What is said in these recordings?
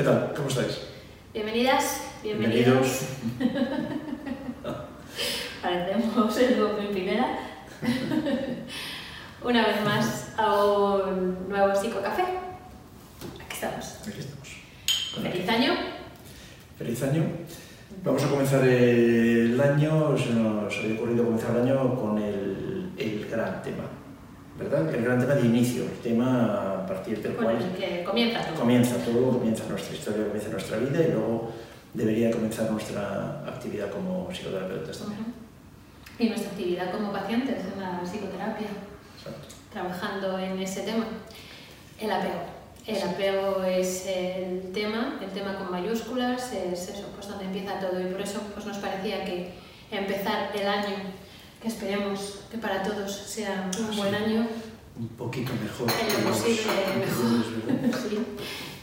¿qué tal? ¿Cómo estáis? Bienvenidas, bienvenidos. Parecemos el dúo Pimpinela. Una vez más a un nuevo psicocafé. Aquí estamos. Aquí estamos. Feliz año. Feliz año. Vamos a comenzar el año, se nos había ocurrido comenzar el año con el, el gran tema, ¿verdad? El gran tema de inicio, el tema partir del Con cual el que comienza todo. comienza todo, comienza nuestra historia, comienza nuestra vida y luego debería comenzar nuestra actividad como psicoterapeutas también. Ujú. Y nuestra actividad como pacientes en la psicoterapia, Exacto. trabajando en ese tema. El apego. El apego es el tema, el tema con mayúsculas, es eso, pues donde empieza todo y por eso pues nos parecía que empezar el año, que esperemos que para todos sea un buen año, Un poquito mejor. En lo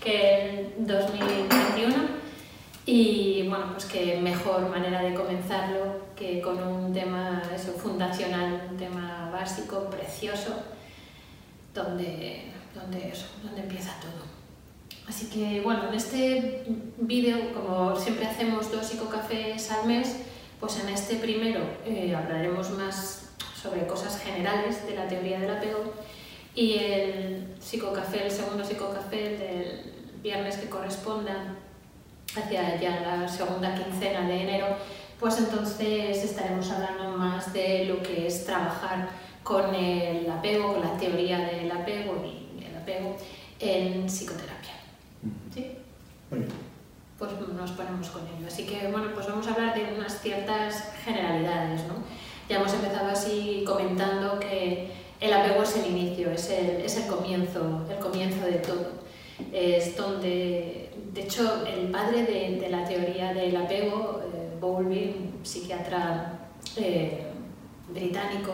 que el 2021 y bueno, pues que mejor manera de comenzarlo que con un tema eso, fundacional, un tema básico, precioso, donde, donde, eso, donde empieza todo. Así que bueno, en este vídeo, como siempre hacemos dos psicocafés al mes, pues en este primero eh, hablaremos más sobre cosas generales de la teoría del apego y el psicocafé, el segundo psicocafé del viernes que corresponda hacia ya la segunda quincena de enero, pues entonces estaremos hablando más de lo que es trabajar con el apego, con la teoría del apego y el apego en psicoterapia. ¿Sí? Muy bien. Pues nos ponemos con ello. Así que bueno, pues vamos a hablar de unas ciertas generalidades, ¿no? Ya hemos empezado así comentando que el apego es el inicio, es el, es el comienzo, el comienzo de todo. Es donde, de hecho, el padre de, la teoría del apego, eh, Bowlby, un psiquiatra eh, británico,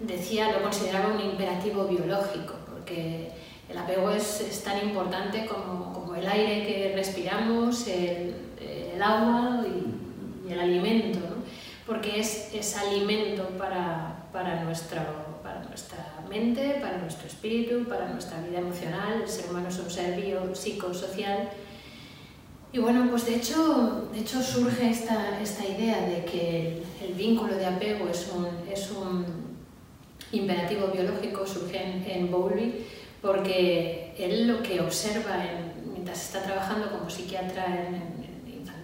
decía, lo consideraba un imperativo biológico, porque el apego es, es tan importante como, como, el aire que respiramos, el, el agua y, y, el alimento, ¿no? Porque es, es alimento para, para, nuestro, para nuestra mente, para nuestro espíritu, para nuestra vida emocional. El ser humano es un ser psicosocial. Y bueno, pues de hecho, de hecho surge esta, esta idea de que el, el vínculo de apego es un, es un imperativo biológico, surge en, en Bowlby, porque él lo que observa en, mientras está trabajando como psiquiatra en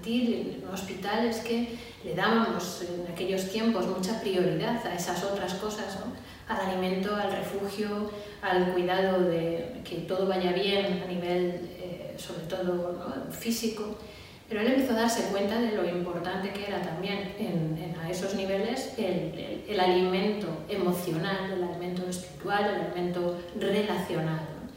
infantil, en un hospital, es que le dábamos en aquellos tiempos mucha prioridad a esas otras cosas, ¿no? al alimento, al refugio, al cuidado de que todo vaya bien a nivel, eh, sobre todo ¿no? físico. Pero él empezó a darse cuenta de lo importante que era también en, en a esos niveles el, el, el, alimento emocional, el alimento espiritual, el alimento relacional. ¿no?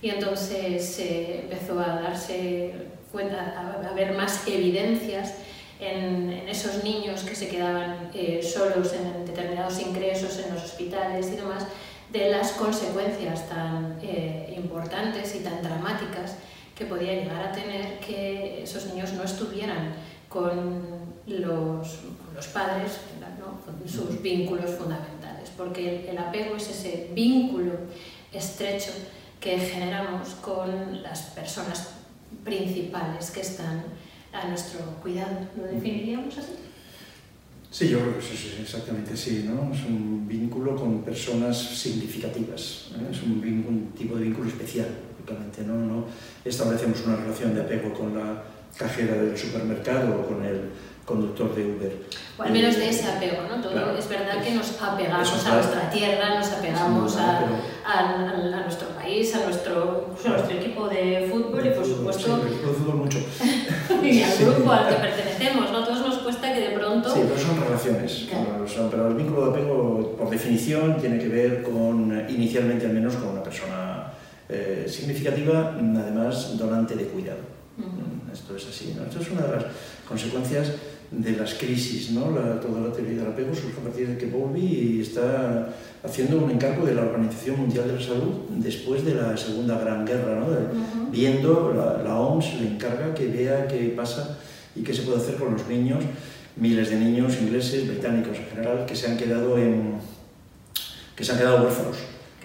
Y entonces eh, empezó a darse a, a ver más evidencias en, en, esos niños que se quedaban eh, solos en determinados ingresos en los hospitales y demás, de las consecuencias tan eh, importantes y tan dramáticas que podía llegar a tener que esos niños no estuvieran con los, con los padres, ¿no? con sus vínculos fundamentales, porque el, el apego es ese vínculo estrecho que generamos con las personas principales que están a nuestro cuidado. ¿Lo definiríamos así? Sí, yo creo que es exactamente así, ¿no? Es un vínculo con personas significativas, ¿eh? es un, vínculo, un, tipo de vínculo especial, lógicamente, ¿no? No establecemos una relación de apego con la cajera del supermercado o con el conductor de Uber. O al menos de ese apego, ¿no? Todo, claro, es verdad que nos apegamos a nuestra tierra, nos apegamos a, a, a, nuestro país, a nuestro, a nuestro equipo de fútbol y por supuesto... Sí, el equipo de fútbol mucho. y al grupo al que pertenecemos, ¿no? Todos nos cuesta que de pronto... Sí, pero son relaciones. Claro. Son, pero el vínculo de apego, por definición, tiene que ver con, inicialmente al menos, con una persona eh, significativa, además donante de cuidado. Uh -huh. Esto es así, ¿no? Esto es una de las consecuencias de las crisis, ¿no? La, toda la teoría del apego surge a partir de que Bowlby está haciendo un encargo de la Organización Mundial de la Salud después de la Segunda Gran Guerra, ¿no? De, uh -huh. Viendo, la, la, OMS le encarga que vea qué pasa y qué se puede hacer con los niños, miles de niños ingleses, británicos en general, que se han quedado en que se han quedado huérfanos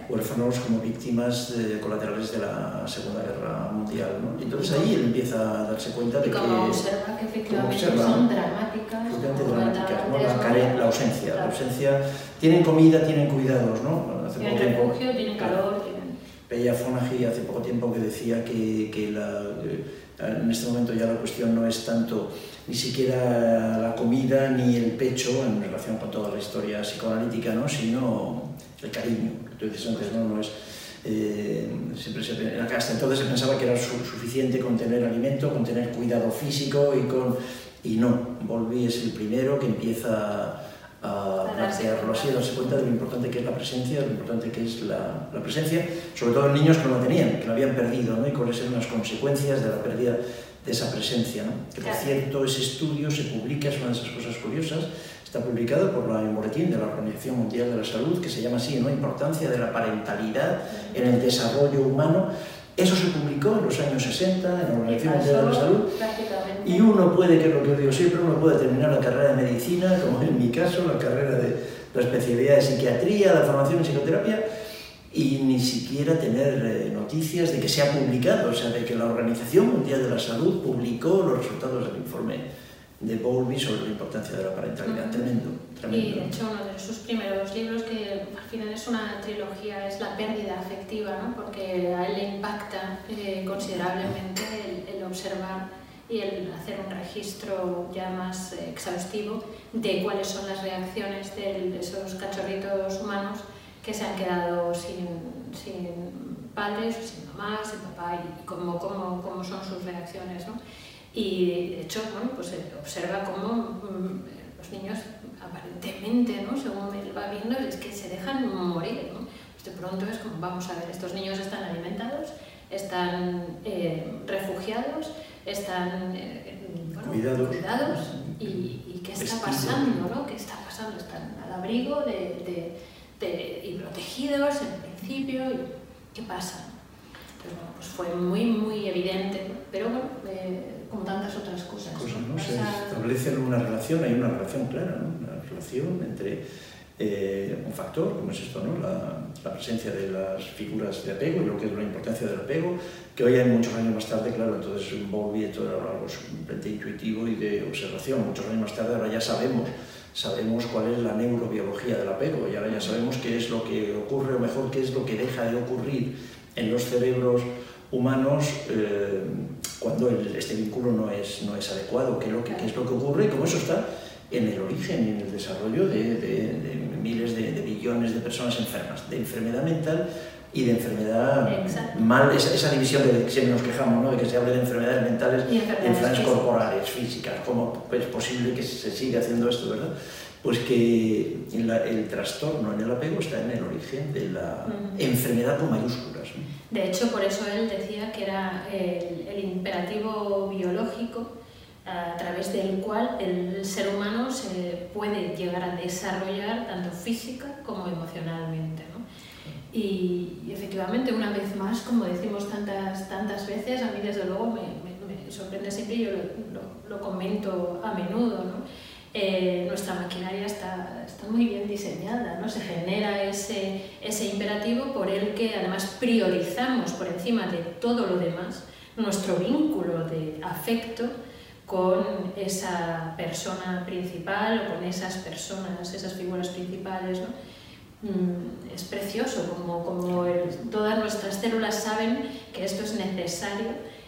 huérfanos como víctimas de, colaterales de la Segunda Guerra Mundial. ¿no? Y entonces ahí él empieza a darse cuenta de y como observa que efectivamente son dramáticas, dramáticas ¿no? la, la, ausencia, la ausencia. Tienen comida, tienen cuidados, ¿no? Hace tienen refugio, tienen calor, tienen... Veía Fonagy hace poco tiempo que decía que, que la, en este momento ya la cuestión no es tanto ni siquiera la comida ni el pecho en relación con toda la historia psicoanalítica, ¿no? sino el cariño, que tú dices antes, no, no es... Eh, siempre se, hasta entonces se pensaba que era suficiente con tener alimento, con tener cuidado físico y con... Y no, Volví es el primero que empieza a plantearlo así, a darse cuenta de lo importante que es la presencia, de lo importante que es la, la, presencia, sobre todo en niños que no la tenían, que la habían perdido, ¿no? y cuáles eran las consecuencias de la pérdida de esa presencia. ¿no? Que por cierto, ese estudio se publica, es una de esas cosas curiosas, está publicado por la Boletín de la Organización Mundial de la Salud, que se llama así, ¿no? Importancia de la parentalidad en el desarrollo humano. Eso se publicó en los años 60 en la Organización Mundial de la Salud. Y uno puede, que es lo que digo siempre, uno puede terminar la carrera de medicina, como en mi caso, la carrera de la especialidad de psiquiatría, la formación en psicoterapia, y ni siquiera tener eh, noticias de que se ha publicado, o sea, de que la Organización Mundial de la Salud publicó los resultados del informe de Bowlby sobre la importancia de la parentalidad. Tremendo, tremendo. Y de hecho uno de sus primeros libros, que al final es una trilogía, es La pérdida afectiva, ¿no? porque a él le impacta eh, considerablemente el, el, observar y el hacer un registro ya más exhaustivo de cuáles son las reacciones de esos cachorritos humanos que se han quedado sin, sin padres, sin mamá, sin papá, y cómo, cómo, cómo son sus reacciones. ¿no? Y de hecho, bueno, pues observa cómo mm, los niños aparentemente, ¿no? según él va viendo, es que se dejan morir. ¿no? Pues de pronto es como, vamos a ver, estos niños están alimentados, están eh, refugiados, están eh, cuidados, cuidados y, y, qué está pasando, ¿no? ¿Qué está pasando? Están al abrigo de, de y protegidos en principio, ¿qué pasa? Pero pues fue muy, muy evidente, pero bueno, eh, como tantas otras cosas. ¿no? Se establece una relación, hay una relación clara, ¿no? una relación entre eh, un factor, como es esto, ¿no? La, la, presencia de las figuras de apego y lo que es la importancia del apego, que hoy hay muchos años más tarde, claro, entonces Bowlby todo era algo simplemente intuitivo y de observación, muchos años más tarde ahora ya sabemos sabemos cuál es la neurobiología del apego y ahora ya sabemos qué es lo que ocurre o mejor qué es lo que deja de ocurrir en los cerebros humanos eh, cuando este vínculo no es, no es adecuado, qué es, lo que, qué es lo que ocurre y cómo eso está en el origen y en el desarrollo de, de, miles de, de, billones de personas enfermas, de enfermedad mental y de enfermedad mal, esa, esa, división de que siempre nos quejamos, ¿no? de que se hable de enfermedades mentales y enfermedades, corporales, físicas, cómo es posible que se siga haciendo esto, ¿verdad? Pues que la, el trastorno en el apego está en el origen de la enfermedad con mayúsculas. De hecho, por eso él decía que era el, el imperativo biológico a través del cual el ser humano se puede llegar a desarrollar tanto física como emocionalmente. Y, efectivamente, una vez más, como decimos tantas, tantas veces, a mí desde luego me, me, sorprende siempre, y yo lo, lo, comento a menudo, ¿no? Eh, nuestra maquinaria está, está, muy bien diseñada, ¿no? se genera ese, ese imperativo por el que además priorizamos por encima de todo lo demás nuestro vínculo de afecto con esa persona principal o con esas personas, esas figuras principales. ¿no? Mm, es precioso, como, como todas nuestras células saben que esto es necesario,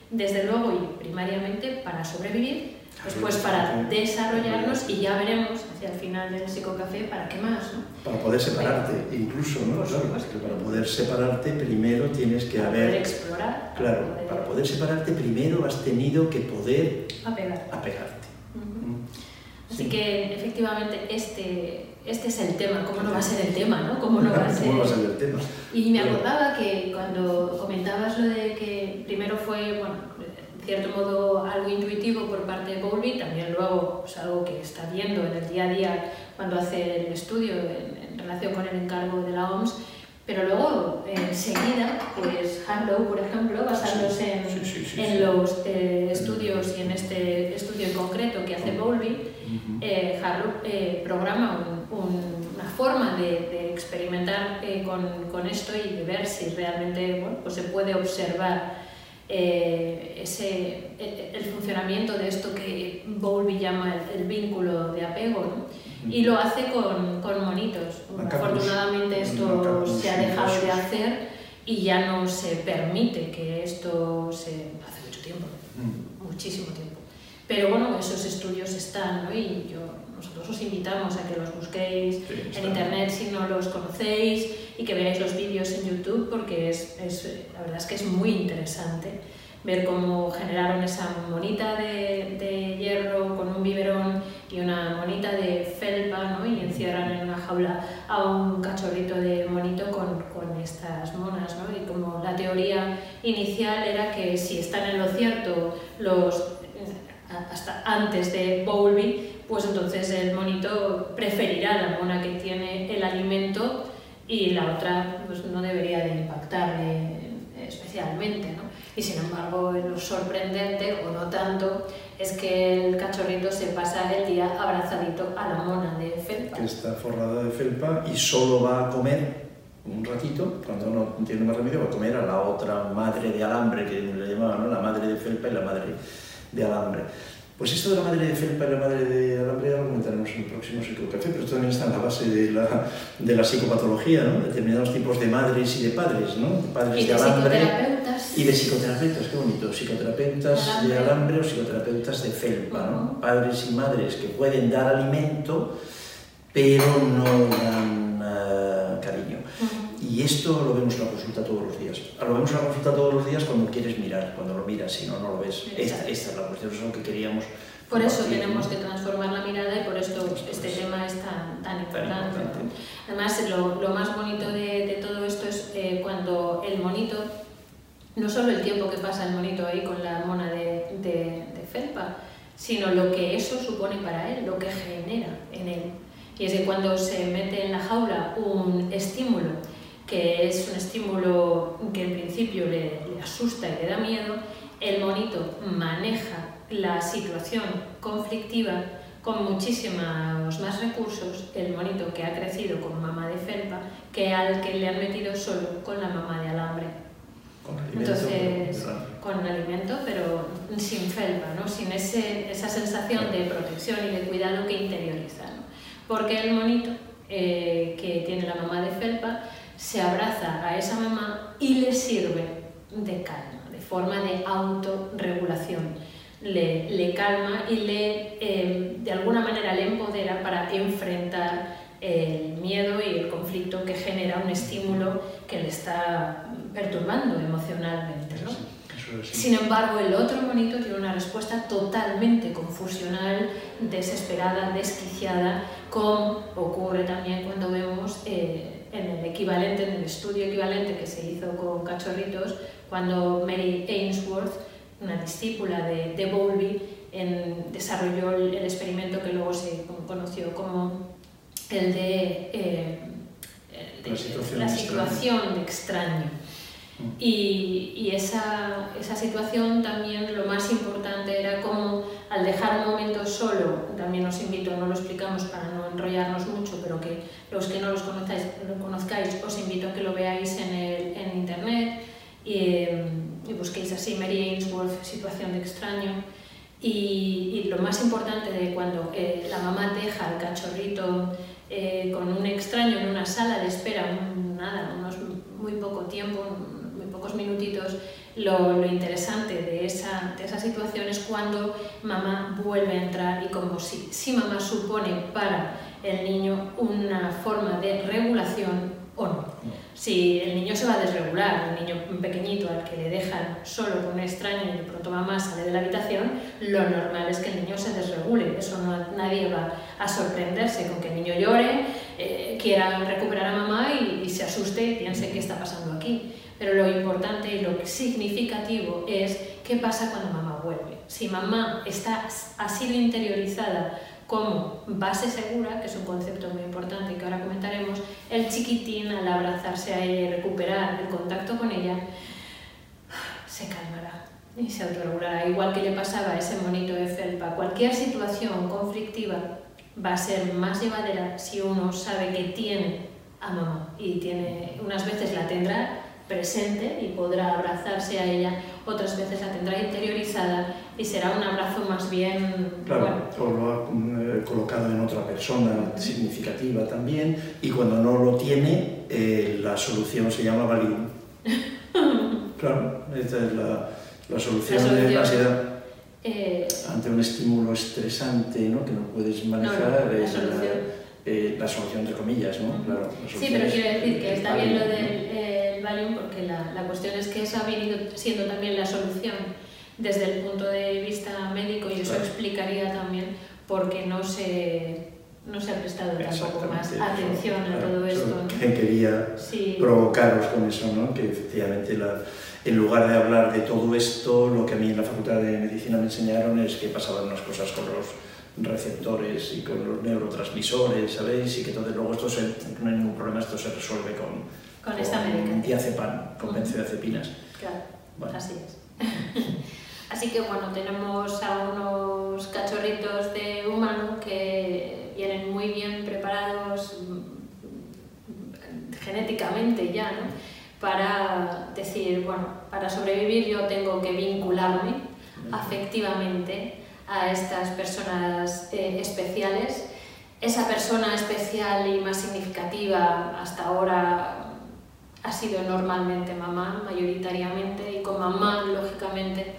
desde luego y primariamente para sobrevivir, después para desarrollarnos y ya veremos hacia el final del psicocafé para qué más. ¿no? Para poder separarte, incluso, ¿no? para poder separarte primero tienes que para haber... Poder explorar. Claro, para poder... para poder separarte primero has tenido que poder Apegar. apegarte. Uh -huh. Así sí. que efectivamente este este es el tema, ¿cómo no va a ser el tema? ¿no? ¿Cómo no va a ser, va a ser el tema? Y me acordaba que cuando comentabas lo de que primero fue, bueno, en cierto modo algo intuitivo por parte de Bowlby, también luego pues, algo que está viendo en el día a día cuando hace el estudio en, en relación con el encargo de la OMS, pero luego, enseguida, pues Harlow, por ejemplo, basándose en, sí, sí, sí, en los eh, estudios y en este estudio en concreto que hace Bowlby, uh -huh. eh, Harlow eh, programa un, un, una forma de, experimentar eh, con, con, esto y de ver si realmente bueno, pues se puede observar eh, ese, el, funcionamiento de esto que Bowlby llama el, vínculo de apego, ¿no? y lo hace con, con monitos. Afortunadamente esto se ha dejado de hacer y ya no se permite que esto se hace mucho tiempo, mm. muchísimo tiempo. Pero bueno, esos estudios están, ¿no? Y yo, nosotros os invitamos a que los busquéis en internet si no los conocéis y que veáis los vídeos en YouTube porque es, es, la verdad es que es muy interesante ver cómo generaron esa monita de, de, hierro con un biberón y una monita de felpa ¿no? y encierran en una jaula a un cachorrito de monito con, con estas monas. ¿no? Y como la teoría inicial era que si están en lo cierto los hasta antes de Bowlby, pues entonces el monito preferirá la mona que tiene el alimento y la otra pues no debería de impactarle especialmente. ¿no? Y sin embargo, lo sorprendente, o no tanto, es que el cachorrito se pasa el día abrazadito a la mona de felpa. Que está forrada de felpa y solo va a comer un ratito, cuando no tiene más remedio, va a comer a la otra madre de alambre, que le llamaban, ¿no? la madre de felpa y la madre de alambre. Pues esto de la madre de felpa y la madre de alambre ya lo comentaremos en el próximo psicocafé, pero esto también está en la base de la, de la psicopatología, ¿no? determinados tipos de madres y de padres, ¿no? padres y de, alambre psicoterapeutas. y de psicoterapeutas, qué bonito, psicoterapeutas de alambre o psicoterapeutas de felpa, ¿no? padres y madres que pueden dar alimento pero no dan uh, cariño. Y esto lo vemos en la consulta todos los días. Lo vemos en la consulta todos los días cuando quieres mirar, cuando lo miras, si no, no lo ves. Esta, esta, es la cuestión, eso es lo que queríamos. Por eso tenemos que transformar la mirada y por esto este tema es tan, tan importante. Además, lo, lo, más bonito de, de todo esto es eh, cuando el monito, no solo el tiempo que pasa el monito ahí con la mona de, de, de felpa, sino lo que eso supone para él, lo que genera en él. Y es que cuando se mete en la jaula un estímulo que es un estímulo que en principio le, asusta y le da miedo, el monito maneja la situación conflictiva con muchísimos más recursos el monito que ha crecido con mamá de felpa que al que le han metido solo con la mamá de alambre. Con alimento, Entonces, con alimento, pero sin felpa, ¿no? sin ese, esa sensación de protección y de cuidado que interioriza. ¿no? Porque el monito eh, que tiene la mamá de felpa se abraza a esa mamá y le sirve de calma, de forma de autorregulación. Le, le calma y le, eh, de alguna manera le empodera para enfrentar el miedo y el conflicto que genera un estímulo que le está perturbando emocionalmente. ¿no? Sin embargo, el otro monito tiene una respuesta totalmente confusional, desesperada, desquiciada, como ocurre también cuando vemos eh, en el equivalente, en el estudio equivalente que se hizo con cachorritos, cuando Mary Ainsworth, una discípula de, de Bowlby, en, desarrolló el, experimento que luego se conoció como el de, eh, la situación, la situación de extraño. Y, y esa, esa, situación también lo más importante era como al dejar un momento solo, también os invito, no lo explicamos para no enrollarnos mucho, pero que los que no los conozcáis, lo conozcáis os invito a que lo veáis en, el, en internet y, y, busquéis así Mary Ainsworth, situación de extraño. Y, y lo más importante de cuando eh, la mamá deja al cachorrito eh, con un extraño en una sala de espera, nada, unos muy poco tiempo, pocos minutitos, lo, lo interesante de esa, de esa, situación es cuando mamá vuelve a entrar y como si, si mamá supone para el niño una forma de regulación o no. Si el niño se va a desregular, un niño pequeñito al que le dejan solo con un extraño y de pronto mamá sale de la habitación, lo normal es que el niño se desregule. Eso no, nadie va a sorprenderse con que el niño llore, eh, quiera recuperar a mamá y, y se asuste y piense qué está pasando aquí. Pero lo importante y lo significativo es qué pasa cuando mamá vuelve. Si mamá está, ha sido interiorizada como base segura, que es un concepto muy importante y que ahora comentaremos, el chiquitín al abrazarse a ella y recuperar el contacto con ella, se calmará y se autorregulará. Igual que le pasaba a ese monito de felpa, cualquier situación conflictiva va a ser más llevadera si uno sabe que tiene a mamá y tiene, unas veces la tendrá presente y podrá abrazarse a ella, otras veces la tendrá interiorizada y será un abrazo más bien... Claro, o lo ha eh, colocado en otra persona significativa también y cuando no lo tiene, eh, la solución se llama Valium. claro, esta es la, la solución, de la ansiedad. Eh, ante un estímulo estresante ¿no? que no puedes manejar, la, solución. la, solución entre comillas, ¿no? Claro, sí, pero quiero decir que está bien lo del Valium porque la, la cuestión es que eso ha venido siendo también la solución desde el punto de vista médico y eso explicaría también por qué no se, no se ha prestado tampoco más atención a todo esto. ¿no? quería provocaros con eso, ¿no? que efectivamente la, en lugar de hablar de todo esto, lo que a mí en la Facultad de Medicina me enseñaron es que pasaban unas cosas con los receptores y con los neurotransmisores, ¿sabéis? Y que entonces luego esto se, no hay ningún problema, esto se resuelve con, con, esta medicación. diazepam, con benzodiazepinas. Claro, así es. Así que bueno, tenemos a unos cachorritos de humano que vienen muy bien preparados mm, genéticamente ya, ¿no? Para decir, bueno, para sobrevivir yo tengo que vincularme afectivamente a estas personas eh, especiales. Esa persona especial y más significativa hasta ahora ha sido normalmente mamá, mayoritariamente, y con mamá, lógicamente,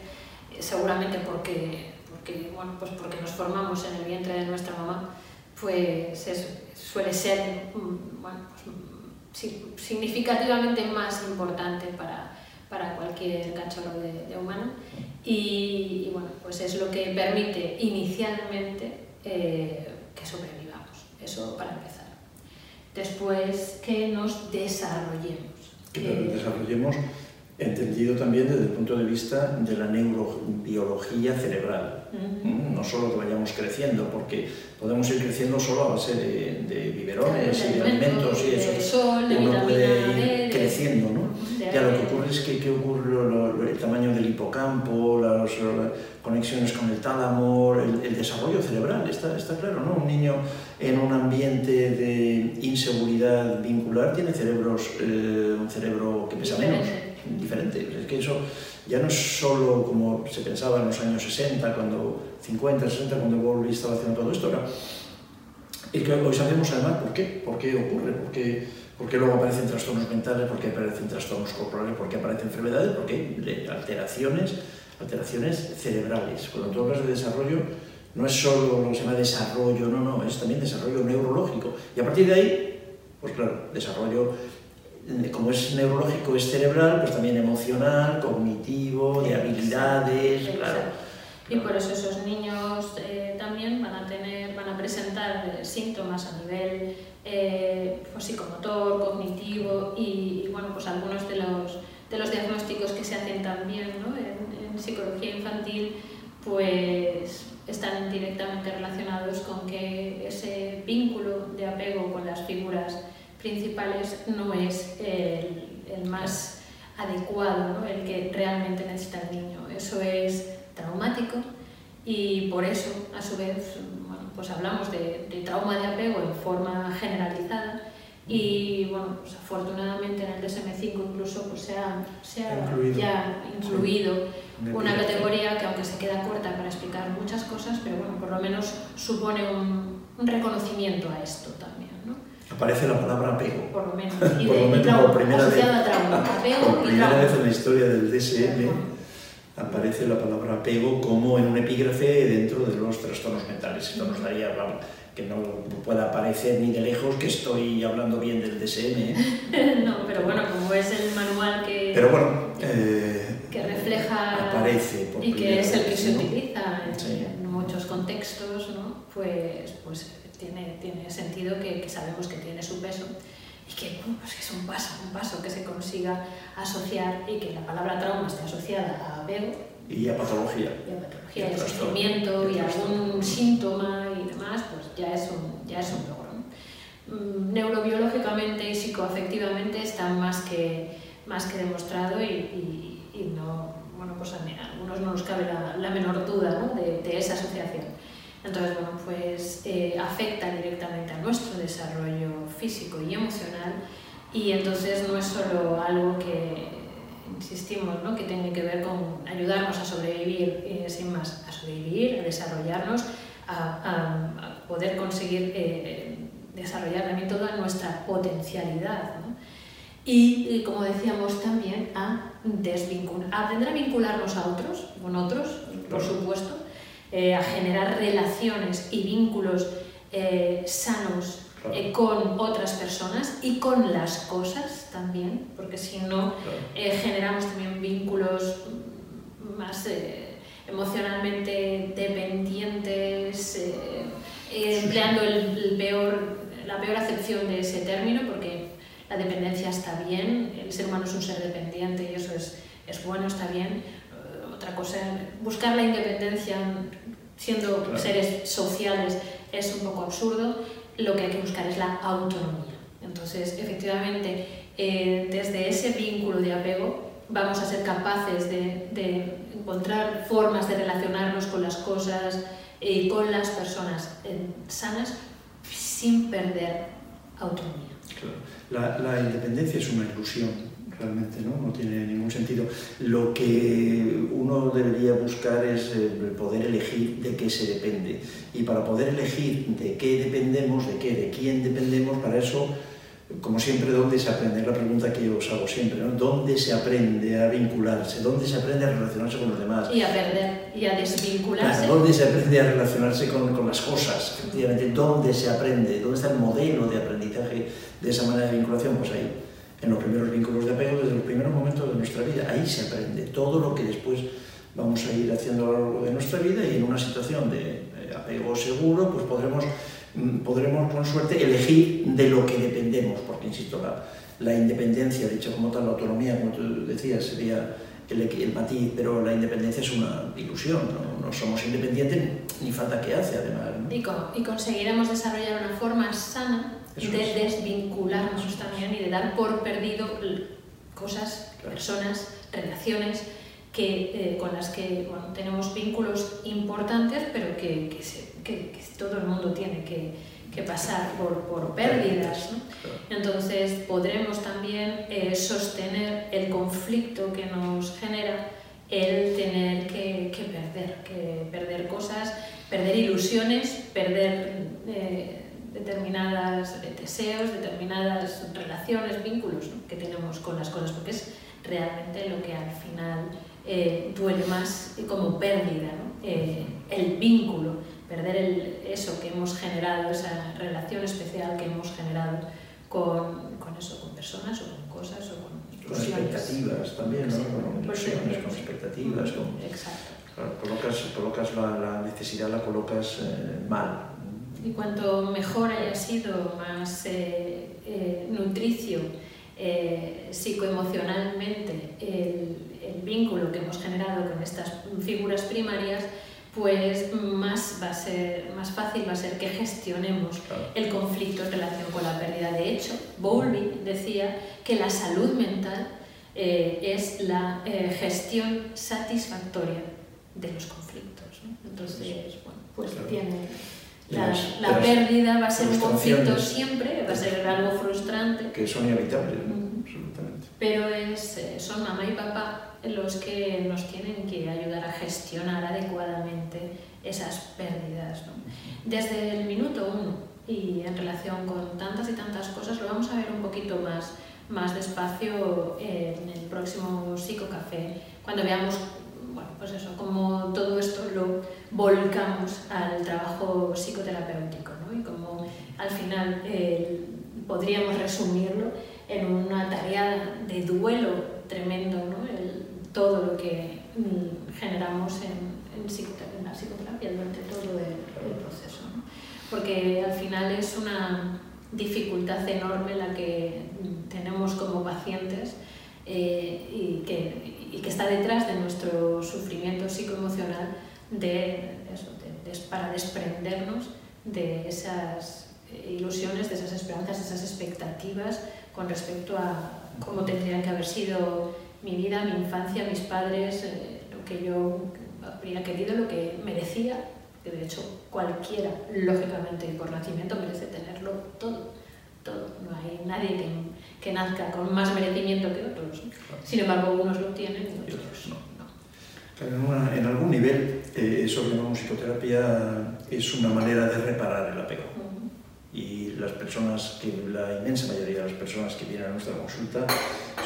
seguramente porque, porque, bueno, pues porque nos formamos en el vientre de nuestra mamá, pues suele ser mm, pues, significativamente más importante para, para cualquier cachorro de, humano y, bueno, pues es lo que permite inicialmente eh, que sobrevivamos, eso para empezar. Después que nos desarrollemos. Desarrollemos entendido también desde el punto de vista de la neurobiología cerebral. No solo que vayamos creciendo, porque podemos ir creciendo solo a base de, biberones y de alimentos y eso. Uno puede ir creciendo, ¿no? Ya lo que ocurre es que ¿qué ocurre el tamaño del hipocampo, las, conexiones con el tálamo, el, desarrollo cerebral, está, está claro, ¿no? Un niño en un ambiente de inseguridad vincular tiene cerebros, eh, un cerebro que pesa menos diferente. Es que eso ya no es solo como se pensaba en los años 60, cuando 50, 60, cuando Bowlby estaba haciendo todo esto, y que hoy sabemos además por qué, por qué ocurre, por qué, por qué luego aparecen trastornos mentales, por qué aparecen trastornos corporales, por qué aparecen enfermedades, por qué alteraciones, alteraciones cerebrales. Cuando tú hablas de desarrollo, no es solo lo que se llama desarrollo, no, no, es también desarrollo neurológico. Y a partir de ahí, pues claro, desarrollo como es neurológico, es cerebral, pues también emocional, cognitivo, de habilidades, claro. Y por eso esos niños eh, también van a, tener, van a presentar eh, síntomas a nivel eh, pues, psicomotor, cognitivo y, bueno, pues algunos de los, de los diagnósticos que se hacen también ¿no? en, en psicología infantil pues están directamente relacionados con que ese vínculo de apego con las figuras principales no es el, el más adecuado, ¿no? el que realmente necesita el niño. Eso es traumático y por eso, a su vez, bueno, pues hablamos de, de, trauma de apego en forma generalizada y bueno, pues afortunadamente en el DSM-5 incluso pues se ha, se ha incluido. ya incluido una categoría que aunque se queda corta para explicar muchas cosas, pero bueno, por lo menos supone un, un reconocimiento a esto también aparece la palabra apego. Por lo menos. Y por lo menos por primera vez. por primera vez en la historia del DSM aparece la palabra apego como en un epígrafe dentro de los trastornos mentales. Esto nos daría que no pueda parecer ni de lejos que estoy hablando bien del DSM. ¿eh? no, pero bueno, como es el manual que, pero bueno, eh, que refleja aparece y que es el que se utiliza en, en muchos contextos, ¿no? pues, pues tiene, tiene sentido que, que, sabemos que tiene su peso y que, pues es un paso, un paso que se consiga asociar y que la palabra trauma esté asociada a apego. Y a patología. Y a patología, y, a sufrimiento, y a algún síntoma y demás, pues ya es un, ya es un logro. Mm, neurobiológicamente y psicoafectivamente está más que, más que demostrado y, y, y no, bueno, pues a algunos no nos cabe la, la menor duda ¿no? de, de esa asociación. Entonces, bueno, pues eh, afecta directamente a nuestro desarrollo físico y emocional y entonces no es solo algo que, insistimos, ¿no? que tiene que ver con ayudarnos a sobrevivir, eh, sin más, a sobrevivir, a desarrollarnos, a, a, poder conseguir eh, desarrollar también toda nuestra potencialidad. ¿no? Y, como decíamos, también a desvincular, a aprender a vincularnos a otros, con otros, por supuesto, eh, a generar relaciones y vínculos eh, sanos eh, con otras personas y con las cosas también, porque si no generamos también vínculos más emocionalmente dependientes, empleando el, peor, la peor acepción de ese término, porque la dependencia está bien, el ser humano es un ser dependiente y eso es, es bueno, está bien. Eh, otra cosa, buscar la independencia siendo seres sociales es un poco absurdo, lo que hay que buscar es la autonomía. Entonces, efectivamente, eh, desde ese vínculo de apego vamos a ser capaces de, de encontrar formas de relacionarnos con las cosas y con las personas eh, sanas sin perder autonomía. La, la, independencia es una ilusión, realmente, ¿no? no tiene ningún sentido. Lo que uno debería buscar es eh, poder elegir de qué se depende. Y para poder elegir de qué dependemos, de qué, de quién dependemos, para eso como siempre, ¿dónde se aprende? Es la pregunta que yo os hago siempre, ¿no? ¿Dónde se aprende a vincularse? ¿Dónde se aprende a relacionarse con los demás? Y a perder, y a desvincularse. ¿Dónde se aprende a relacionarse con, con, las cosas? Efectivamente, ¿dónde se aprende? ¿Dónde está el modelo de aprendizaje de esa manera de vinculación? Pues ahí, en los primeros vínculos de apego, desde los primeros momentos de nuestra vida. Ahí se aprende todo lo que después vamos a ir haciendo a lo largo de nuestra vida y en una situación de apego seguro, pues podremos Mm, podremos con suerte elegir de lo que dependemos, porque insisto, la, la independencia, dicho como tal, la autonomía, como tú decías, sería el, el matiz, pero la independencia es una ilusión, no, no somos independientes ni falta que hace además. ¿no? Y, con, y, conseguiremos desarrollar una forma sana Eso de es. desvincularnos también y de dar por perdido cosas, claro. personas, relaciones que, eh, con las que bueno, tenemos vínculos importantes, pero que, que se que, que todo el mundo tiene que, que pasar por, por pérdidas. ¿no? Entonces podremos también eh, sostener el conflicto que nos genera el tener que, que, perder, que perder cosas, perder ilusiones, perder eh, determinados deseos, determinadas relaciones, vínculos ¿no? que tenemos con las cosas, porque es realmente lo que al final eh, duele más como pérdida, ¿no? eh, el vínculo perder el, eso que hemos generado, esa relación especial que hemos generado con, con eso, con personas o con cosas o con con expectativas también, ¿no? Con ilusiones, con expectativas. Con, Exacto. Colocas, colocas la, la, necesidad, la colocas eh, mal. Y cuanto mejor haya sido, más eh, eh, nutricio eh, psicoemocionalmente el, el vínculo que hemos generado con estas figuras primarias, pues más, va a ser, más fácil va a ser que gestionemos el conflicto en relación con la pérdida. De hecho, Bowlby decía que la salud mental es la gestión satisfactoria de los conflictos. ¿no? Entonces, bueno, pues claro. tiene... La, las, la pérdida va a ser un conflicto siempre, va a ser algo frustrante. Que son inevitables, ¿no? mm. absolutamente. Pero es, eh, son mamá y papá los que nos tienen que ayudar a gestionar adecuadamente esas pérdidas. ¿no? Desde el minuto uno y en relación con tantas y tantas cosas, lo vamos a ver un poquito más, más despacio en el próximo psicocafé, cuando veamos bueno, pues eso, cómo todo esto lo volcamos al trabajo psicoterapéutico ¿no? y cómo al final eh, podríamos resumirlo en una tarea de duelo tremendo, ¿no? El, todo lo que mm, generamos en, en, psicoterapia, en, la psicoterapia durante todo el, el proceso. ¿no? Porque al final es una dificultad enorme la que tenemos como pacientes eh, y, que, y, que, está detrás de nuestro sufrimiento de eso, de, de, para desprendernos de esas ilusiones, de esas esperanzas, de esas expectativas con respecto a cómo tendrían que haber sido mi vida, mi infancia, mis padres, eh, lo que yo habría querido, lo que merecía que de hecho cualquiera, lógicamente por nacimiento, merece tenerlo todo, todo. No hay nadie que, que nazca con más merecimiento que otros. Sin embargo, unos lo tienen y otros no. En, algún nivel, eh, eso que llamamos psicoterapia es una manera de reparar el apego. Y las personas, que la inmensa mayoría de las personas que vienen a nuestra consulta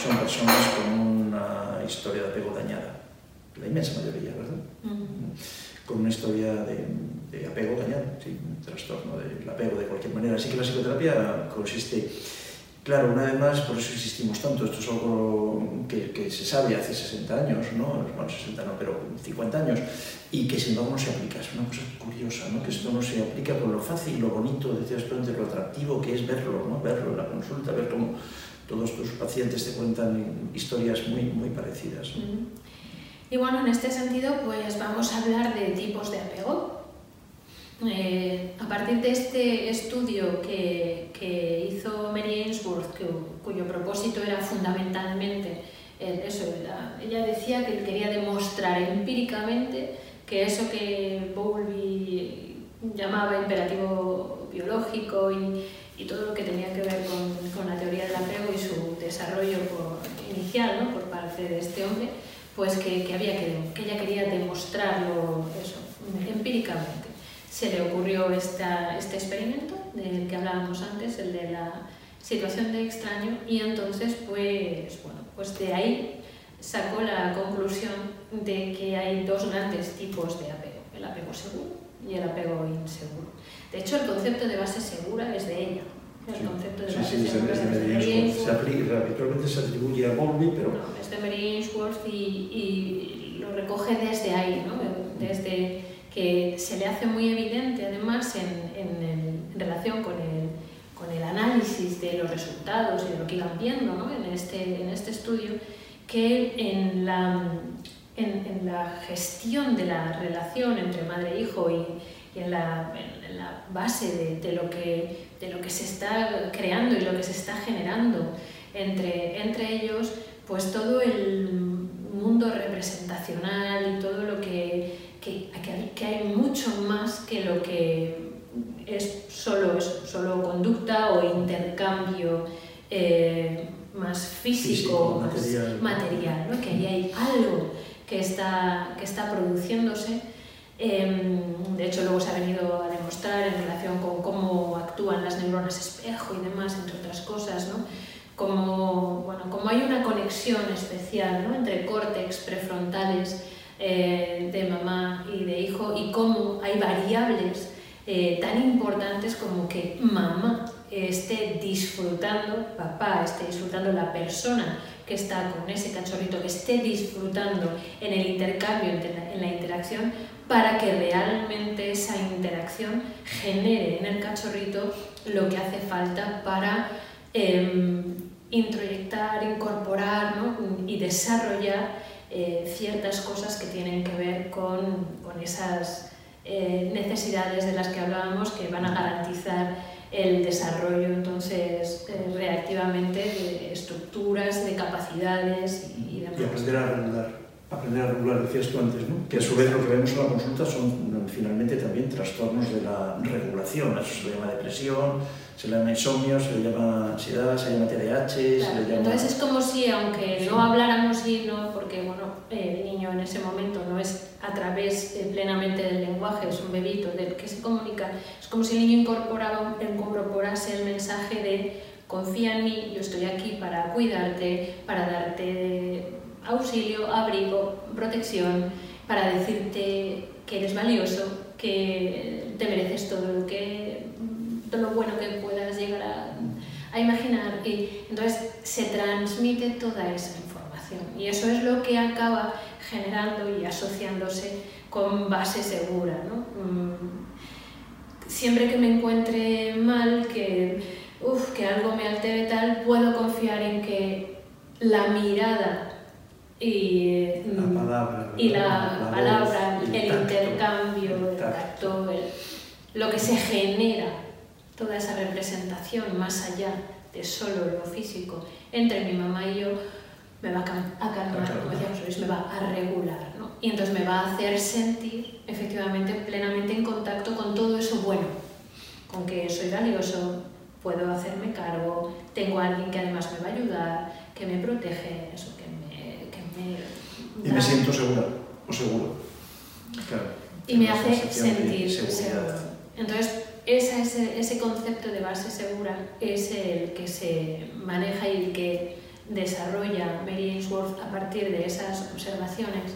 son personas con una historia de apego dañada. La inmensa mayoría, ¿verdad? Con una historia de, de apego dañado, sí, un trastorno del apego de cualquier manera. Así que la psicoterapia consiste Claro, una vez más, por eso insistimos tanto, esto es algo que, que, se sabe hace 60 años, ¿no? Bueno, 60 no, pero 50 años, y que sin embargo no se aplica. Es una cosa curiosa, ¿no? Que esto no se aplica por lo fácil, lo bonito, decías tú antes, lo atractivo que es verlo, ¿no? Verlo en la consulta, ver cómo todos tus pacientes te cuentan historias muy, muy parecidas. Y bueno, en este sentido, pues vamos a hablar de tipos de apego. Eh, a partir de este estudio que, que hizo Mary Ainsworth, cuyo propósito era fundamentalmente eso, ella decía que quería demostrar empíricamente que eso que Bowlby llamaba imperativo biológico y, y, todo lo que tenía que ver con, con, la teoría del apego y su desarrollo inicial ¿no? por parte de este hombre, pues que, que había que, que ella quería demostrarlo eso, empíricamente se le ocurrió esta, este experimento del que hablábamos antes, el de la situación de extraño, y entonces pues, bueno, pues de ahí sacó la conclusión de que hay dos grandes tipos de apego, el apego seguro y el apego inseguro. De hecho, el concepto de base segura es de ella. El concepto de base segura es de Mary Se habitualmente se atribuye a Bowlby, pero... No, es de Mary Ainsworth y, y, lo recoge desde ahí, ¿no? desde que se le hace muy evidente además en, en, relación con el, con el, análisis de los resultados y de lo que iban viendo ¿no? en, este, en este estudio, que en la, en, la gestión de la relación entre madre e hijo y, y en, la, la, base de, de, lo que, de lo que se está creando y lo que se está generando entre, entre ellos, pues todo el mundo representacional y todo lo que que, que, hay mucho más que lo que es solo, solo conducta o intercambio eh, más físico, más material, ¿no? que ahí hay algo que está, que está produciéndose. Em, de hecho, luego se ha venido a demostrar en relación con cómo actúan las neuronas espejo y demás, entre otras cosas, ¿no? como, bueno, como hay una conexión especial ¿no? entre córtex prefrontales eh, de mamá y de hijo y cómo hay variables eh, tan importantes como que mamá esté disfrutando, papá esté disfrutando, la persona que está con ese cachorrito, que esté disfrutando en el intercambio, en la interacción, para que realmente esa interacción genere en el cachorrito lo que hace falta para eh, introyectar, incorporar y desarrollar eh, ciertas cosas que tienen que ver con, esas eh, necesidades de las que hablábamos que van a garantizar el desarrollo entonces eh, reactivamente de estructuras, de capacidades y. Y a regular, aprender a regular, decías tú antes, ¿no? que a su vez lo que vemos en la consulta son finalmente también trastornos de la regulación, eso se le llama depresión, se le llama insomnio, se le llama ansiedad, se le llama TDAH, se le llama... Entonces es como si, aunque no habláramos y no, porque bueno, el niño en ese momento no es a través eh, plenamente del lenguaje, es un bebito del que se comunica, es como si el niño incorporaba, incorporase el mensaje de confía en mí, yo estoy aquí para cuidarte, para darte auxilio, abrigo, protección, para decirte que eres valioso, que te mereces todo lo lo bueno que puedas llegar a, imaginar. Y entonces se transmite toda esa información y eso es lo que acaba generando y asociándose con base segura. Mm, siempre que me encuentre mal, que, uf, que algo me altere tal, puedo confiar en que la mirada y la mm, palabra, y la, palabra, el, intercambio, el tacto, lo que se genera toda esa representación más allá de solo lo físico entre mi mamá y yo me va a calmar, como decíamos me va a regular, ¿no? Y entonces me va a hacer sentir efectivamente plenamente en contacto con todo eso bueno, con que soy valioso, puedo hacerme cargo, tengo a alguien que además me va a ayudar, que me protege, eso, me... Y me siento segura o seguro. Claro, y me hace sentir seguro. Entonces, ese, ese concepto de base segura es el que se maneja y el que desarrolla Mary Ainsworth a partir de esas observaciones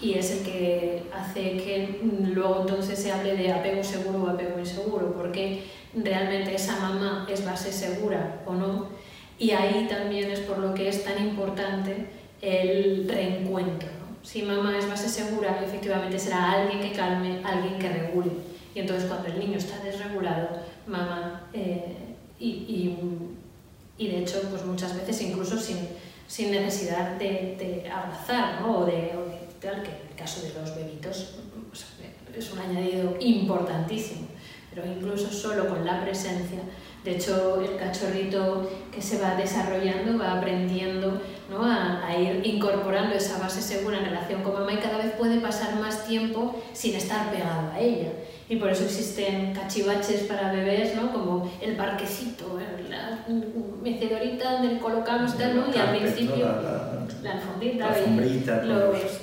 y es el que hace que luego entonces se hable de apego seguro o apego inseguro, porque realmente esa mamá es base segura o no. Y ahí también es por lo que es tan importante el reencuentro. Si mamá es base segura, efectivamente será alguien que calme, alguien que regule. Y entonces cuando el niño está desregulado, mamá, eh, y, y, y, de hecho pues muchas veces incluso sin, sin necesidad de, abrazar ¿no? o de que en el caso de los bebitos es un añadido importantísimo, pero incluso solo con la presencia, de hecho el cachorrito que se va desarrollando va aprendiendo ¿no? a, a, ir incorporando esa base segura en relación con mamá y cada vez puede pasar más tiempo sin estar pegado a ella y por eso existen cachivaches para bebés, ¿no? como el parquecito, la mecedorita donde colocamos tal, ¿no? y al principio la, alfombrita,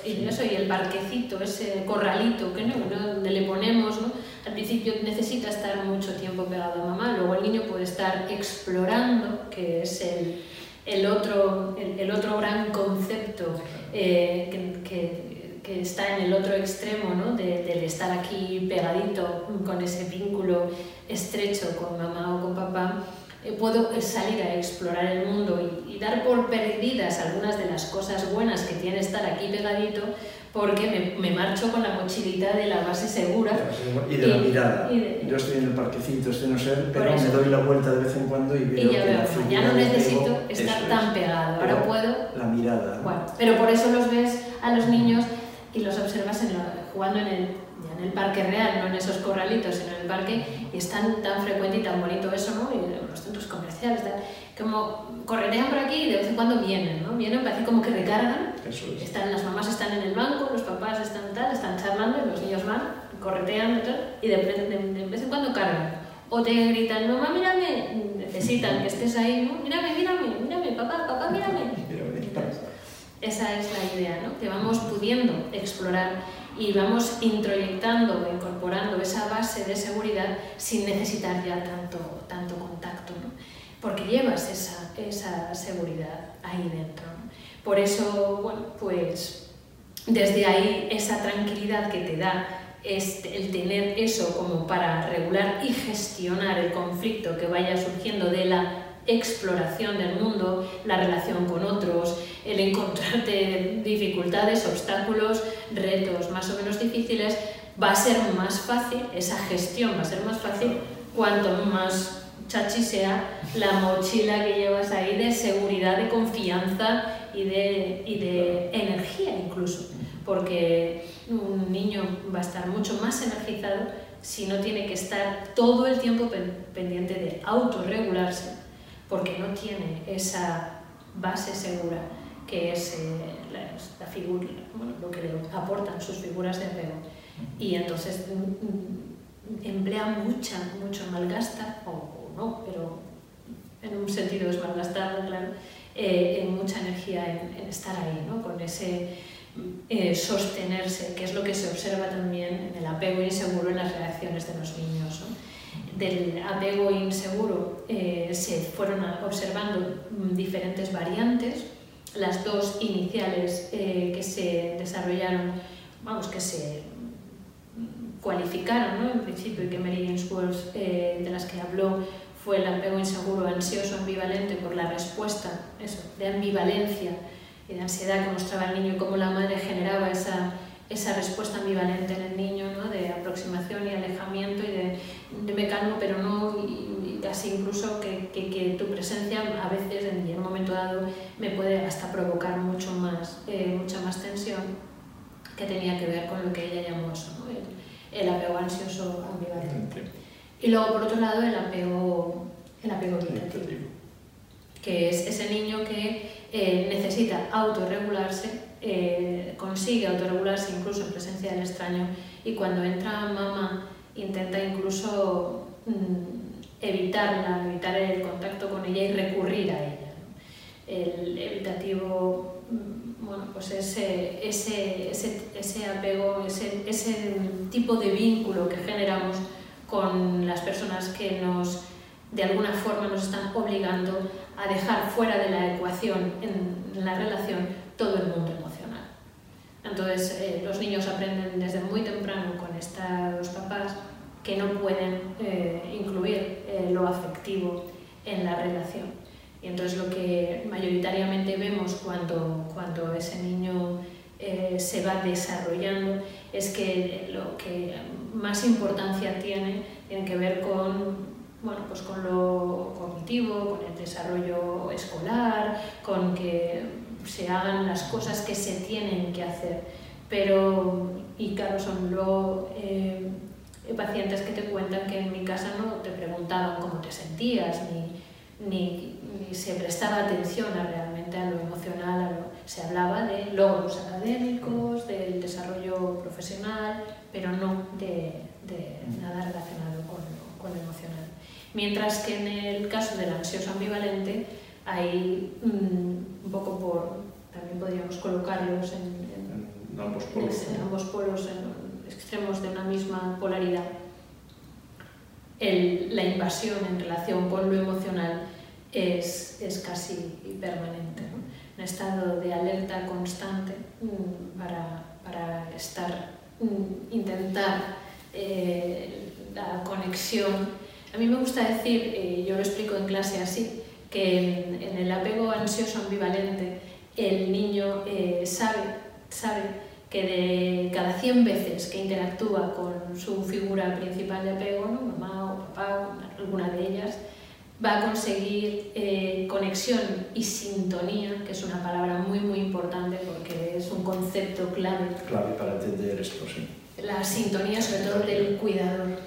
y, y, eso, y el parquecito, ese corralito que no, donde le ponemos, ¿no? Al principio necesita estar mucho tiempo pegado a mamá, luego el niño puede estar explorando, que es el, el otro, el, el, otro gran concepto eh, que, que que está en el otro extremo, ¿no? de, del estar aquí pegadito con ese vínculo estrecho con mamá o con papá, eh, puedo salir a explorar el mundo y, dar por perdidas algunas de las cosas buenas que tiene estar aquí pegadito porque me, me marcho con la mochilita de la base segura. Y de la mirada. Yo estoy en el parquecito, estoy no sé, pero me doy la vuelta de vez en cuando y veo y ya, que ya no necesito estar tan pegado, ahora puedo... La mirada. Bueno, pero por eso los ves a los niños y los observas en jugando en el, en el parque real, no en esos corralitos, sino en el parque, y es tan, tan frecuente y tan bonito eso, ¿no? Y los centros comerciales, tal, como corretean por aquí y de vez en cuando vienen, ¿no? Vienen, parece como que recargan, están, las mamás están en el banco, los papás están tal, están charlando, y los niños van, corretean y de, de, vez en cuando cargan. O te gritan, mamá, mírame, necesitan que estés ahí, ¿no? Mírame, mírame, mírame, papá, papá, mírame. Esa es la idea, ¿no? que vamos pudiendo explorar y vamos introyectando o incorporando esa base de seguridad sin necesitar ya tanto, tanto contacto, ¿no? porque llevas esa, esa seguridad ahí dentro. Por eso, bueno, pues desde ahí esa tranquilidad que te da es el tener eso como para regular y gestionar el conflicto que vaya surgiendo de la exploración del mundo, la relación con otros, el encontrarte dificultades, obstáculos, retos más o menos difíciles, va a ser más fácil, esa gestión va a ser más fácil cuanto más chachi sea la mochila que llevas ahí de seguridad, de confianza y de, y de energía incluso, porque un niño va a estar mucho más energizado si no tiene que estar todo el tiempo pendiente de autorregularse porque no tiene esa base segura que es eh, la, figura, bueno, lo que le aportan sus figuras de apego. Y entonces mm, mm, emplea mucha, mucho malgasta, o, no, pero en un sentido es malgastar, claro, eh, en mucha energía en, estar ahí, ¿no? con ese eh, sostenerse, que es lo que se observa también en el apego inseguro en las reacciones de los niños. ¿no? Del apego inseguro eh, se fueron observando diferentes variantes. Las dos iniciales eh, que se desarrollaron, vamos, que se cualificaron ¿no? en principio y que Mary Ainsworth, eh, de las que habló, fue el apego inseguro ansioso ambivalente por la respuesta eso, de ambivalencia y de ansiedad que mostraba el niño y cómo la madre generaba esa esa respuesta ambivalente en el niño, ¿no? de aproximación y alejamiento y de me calmo pero no, y, casi incluso que, que, tu presencia a veces en un momento dado me puede hasta provocar mucho más, eh, mucha más tensión que tenía que ver con lo que ella llamó eso, ¿no? el, el, apego ansioso ambivalente. Y luego por otro lado el apego, el apego evitativo, que es ese niño que eh, necesita autorregularse eh, consigue autorregularse incluso en presencia del extraño y cuando entra mamá intenta incluso mm, evitarla, evitar el contacto con ella y recurrir a ella. El evitativo, mm, bueno, pues ese, ese, ese, ese apego, ese, ese tipo de vínculo que generamos con las personas que nos de alguna forma nos están obligando a dejar fuera de la ecuación en la relación todo el mundo emocional. Entonces eh, los niños aprenden desde muy temprano estos papás que no pueden eh, incluir eh, lo afectivo en la relación. Y entonces lo que mayoritariamente vemos cuando, cuando ese niño se va desarrollando es que lo que más importancia tiene tiene que ver con bueno, pues con lo cognitivo, con el desarrollo escolar, con que se hagan las cosas que se tienen que hacer. Pero, y claro, son luego eh, pacientes que te cuentan que en mi casa no te preguntaban cómo te sentías, ni, ni, ni se prestaba atención a realmente a lo emocional, a lo, se hablaba de logros académicos, del desarrollo profesional, pero no de, de nada relacionado con, con lo emocional. Mientras que en el caso del ansioso ambivalente hay mm, un poco por, también podríamos colocarlos en, ambos polos, en, ambos polos, en extremos de una misma polaridad. El, la invasión en relación con lo emocional es, es casi permanente, ¿no? un estado de alerta constante para, para, estar, intentar eh, la conexión a mí me gusta decir, eh, yo lo explico en clase así, que en, el apego ansioso ambivalente el niño eh, sabe, sabe que de cada 100 veces que interactúa con su figura principal de apego, mamá o papá, alguna de ellas, va a conseguir eh, conexión y sintonía, que es una palabra muy muy importante porque es un concepto clave. Clave para entender esto, sí. La sintonía sobre todo del cuidador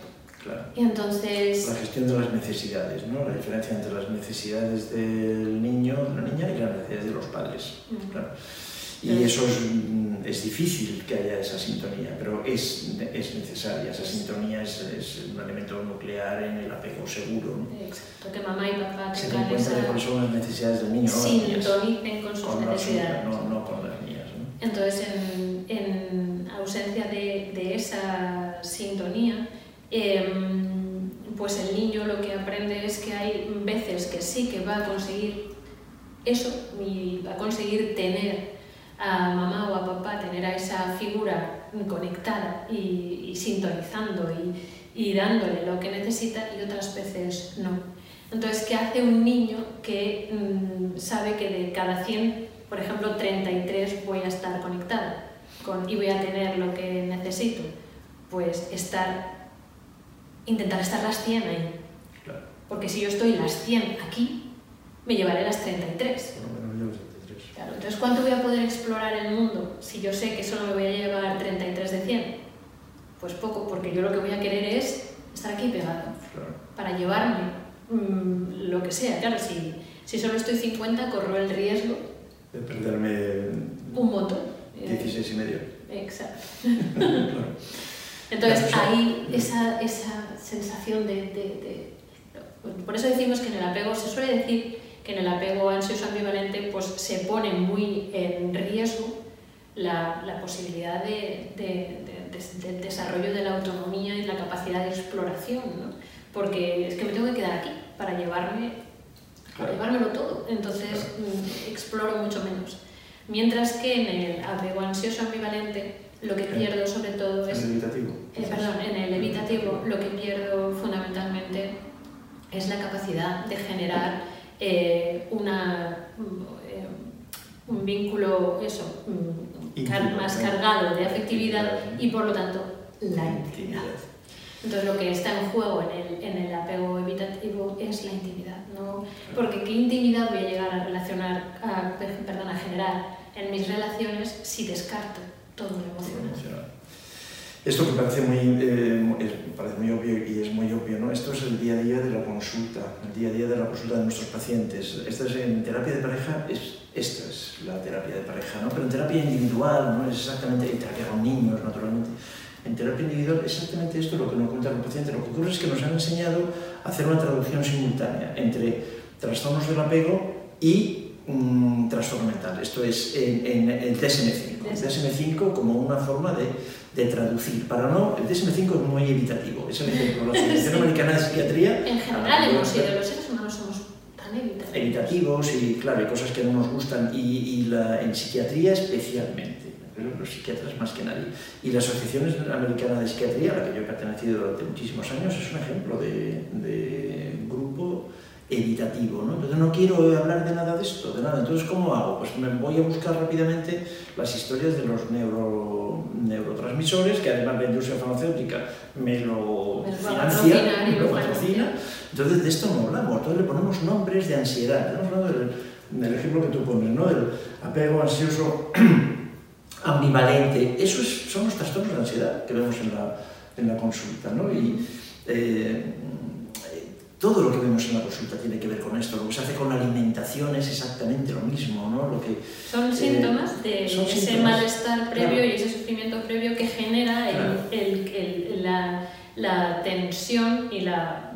y entonces... La gestión de las necesidades, ¿no? La diferencia entre las necesidades del niño, la niña, y las necesidades de los padres. Y eso es, es, difícil que haya esa sintonía, pero es, es necesaria. Esa sintonía es, es, un elemento nuclear en el apego seguro. ¿no? Exacto, que mamá y papá se den cuenta de cuáles son las necesidades del niño. Sintonicen con sus con necesidades. No, no, con las mías. ¿no? Entonces, en, en ausencia de, de esa sintonía, Em, pues el niño lo que aprende es que hay veces que sí que va a conseguir eso y va a conseguir tener a mamá o a papá, tener a esa figura conectada y, sintonizando y, y, dándole lo que necesita y otras veces no. Entonces, ¿qué hace un niño que mm, sabe que de cada 100, por ejemplo, 33 voy a estar conectada con, y voy a tener lo que necesito? Pues estar intentar estar las 100 ahí. Porque si yo estoy las 100 aquí, me llevaré las 33. Claro, entonces, ¿cuánto voy a poder explorar el mundo si yo sé que solo me voy a llevar 33 de 100? Pues poco, porque yo lo que voy a querer es estar aquí pegado. Claro. Para llevarme mmm, lo que sea. Claro, si, si solo estoy 50, corro el riesgo de perderme un montón. 16 y medio. Exacto. claro. Entonces, ahí esa, esa sensación de, de, Por eso decimos que en el apego, se suele decir que en el apego ansioso ambivalente pues, se pone muy en riesgo la, la posibilidad de, del desarrollo de la autonomía y la capacidad de exploración, ¿no? porque es que me tengo que quedar aquí para llevarme para llevármelo todo, entonces mm, exploro mucho menos. Mientras que en el apego ansioso ambivalente lo que pierdo sobre todo es... ¿En el evitativo? Eh, perdón, en el evitativo lo que pierdo fundamentalmente es la capacidad de generar eh, una, eh, un vínculo eso, mm, más cargado de afectividad y por lo tanto la intimidad. Entonces lo que está en juego en el, en el apego evitativo es la intimidad, ¿no? Porque ¿qué intimidad voy a llegar a relacionar, a, perdón, a generar en mis relaciones si descarto todo lo emocional. Esto que parece muy, eh, parece muy obvio y es muy obvio, ¿no? Esto es el día a día de la consulta, el día a día de la consulta de nuestros pacientes. Esta es en terapia de pareja, es, esta es la terapia de pareja, ¿no? Pero en terapia individual, no es exactamente en terapia con niños, naturalmente. En terapia individual, exactamente esto es lo que nos cuentan los pacientes. Lo que ocurre es que nos han enseñado a hacer una traducción simultánea entre trastornos del apego y un trastorno mental. Esto es en, el DSM-5. El DSM-5 como una forma de, de, traducir. Para no, el DSM-5 es muy evitativo. Es el ejemplo. La Asociación Americana de Psiquiatría... En general hemos sido, los seres humanos somos tan evitativos. Evitativos y, claro, hay cosas que no nos gustan y, y la, en psiquiatría especialmente pero los psiquiatras más que nadie. Y la Asociación Americana de Psiquiatría, a la que yo he pertenecido durante muchísimos años, es un ejemplo de, de grupo evitativo, ¿no? Entonces no quiero hablar de nada de esto, de nada. Entonces, ¿cómo hago? Pues me voy a buscar rápidamente las historias de los neuro, neurotransmisores, que además la industria farmacéutica me lo financia, me lo patrocina. Entonces de esto no hablamos, entonces le ponemos nombres de ansiedad, ¿no? Del, del ejemplo que tú pones, ¿no? El apego ansioso ambivalente, esos son los trastornos de ansiedad que vemos en la, en la consulta, ¿no? Y, eh, todo lo que vemos en la consulta tiene que ver con esto. Lo que se hace con la alimentación es exactamente lo mismo. ¿no? Lo que, son síntomas de ese malestar previo y ese sufrimiento previo que genera el, el, la, la, tensión y la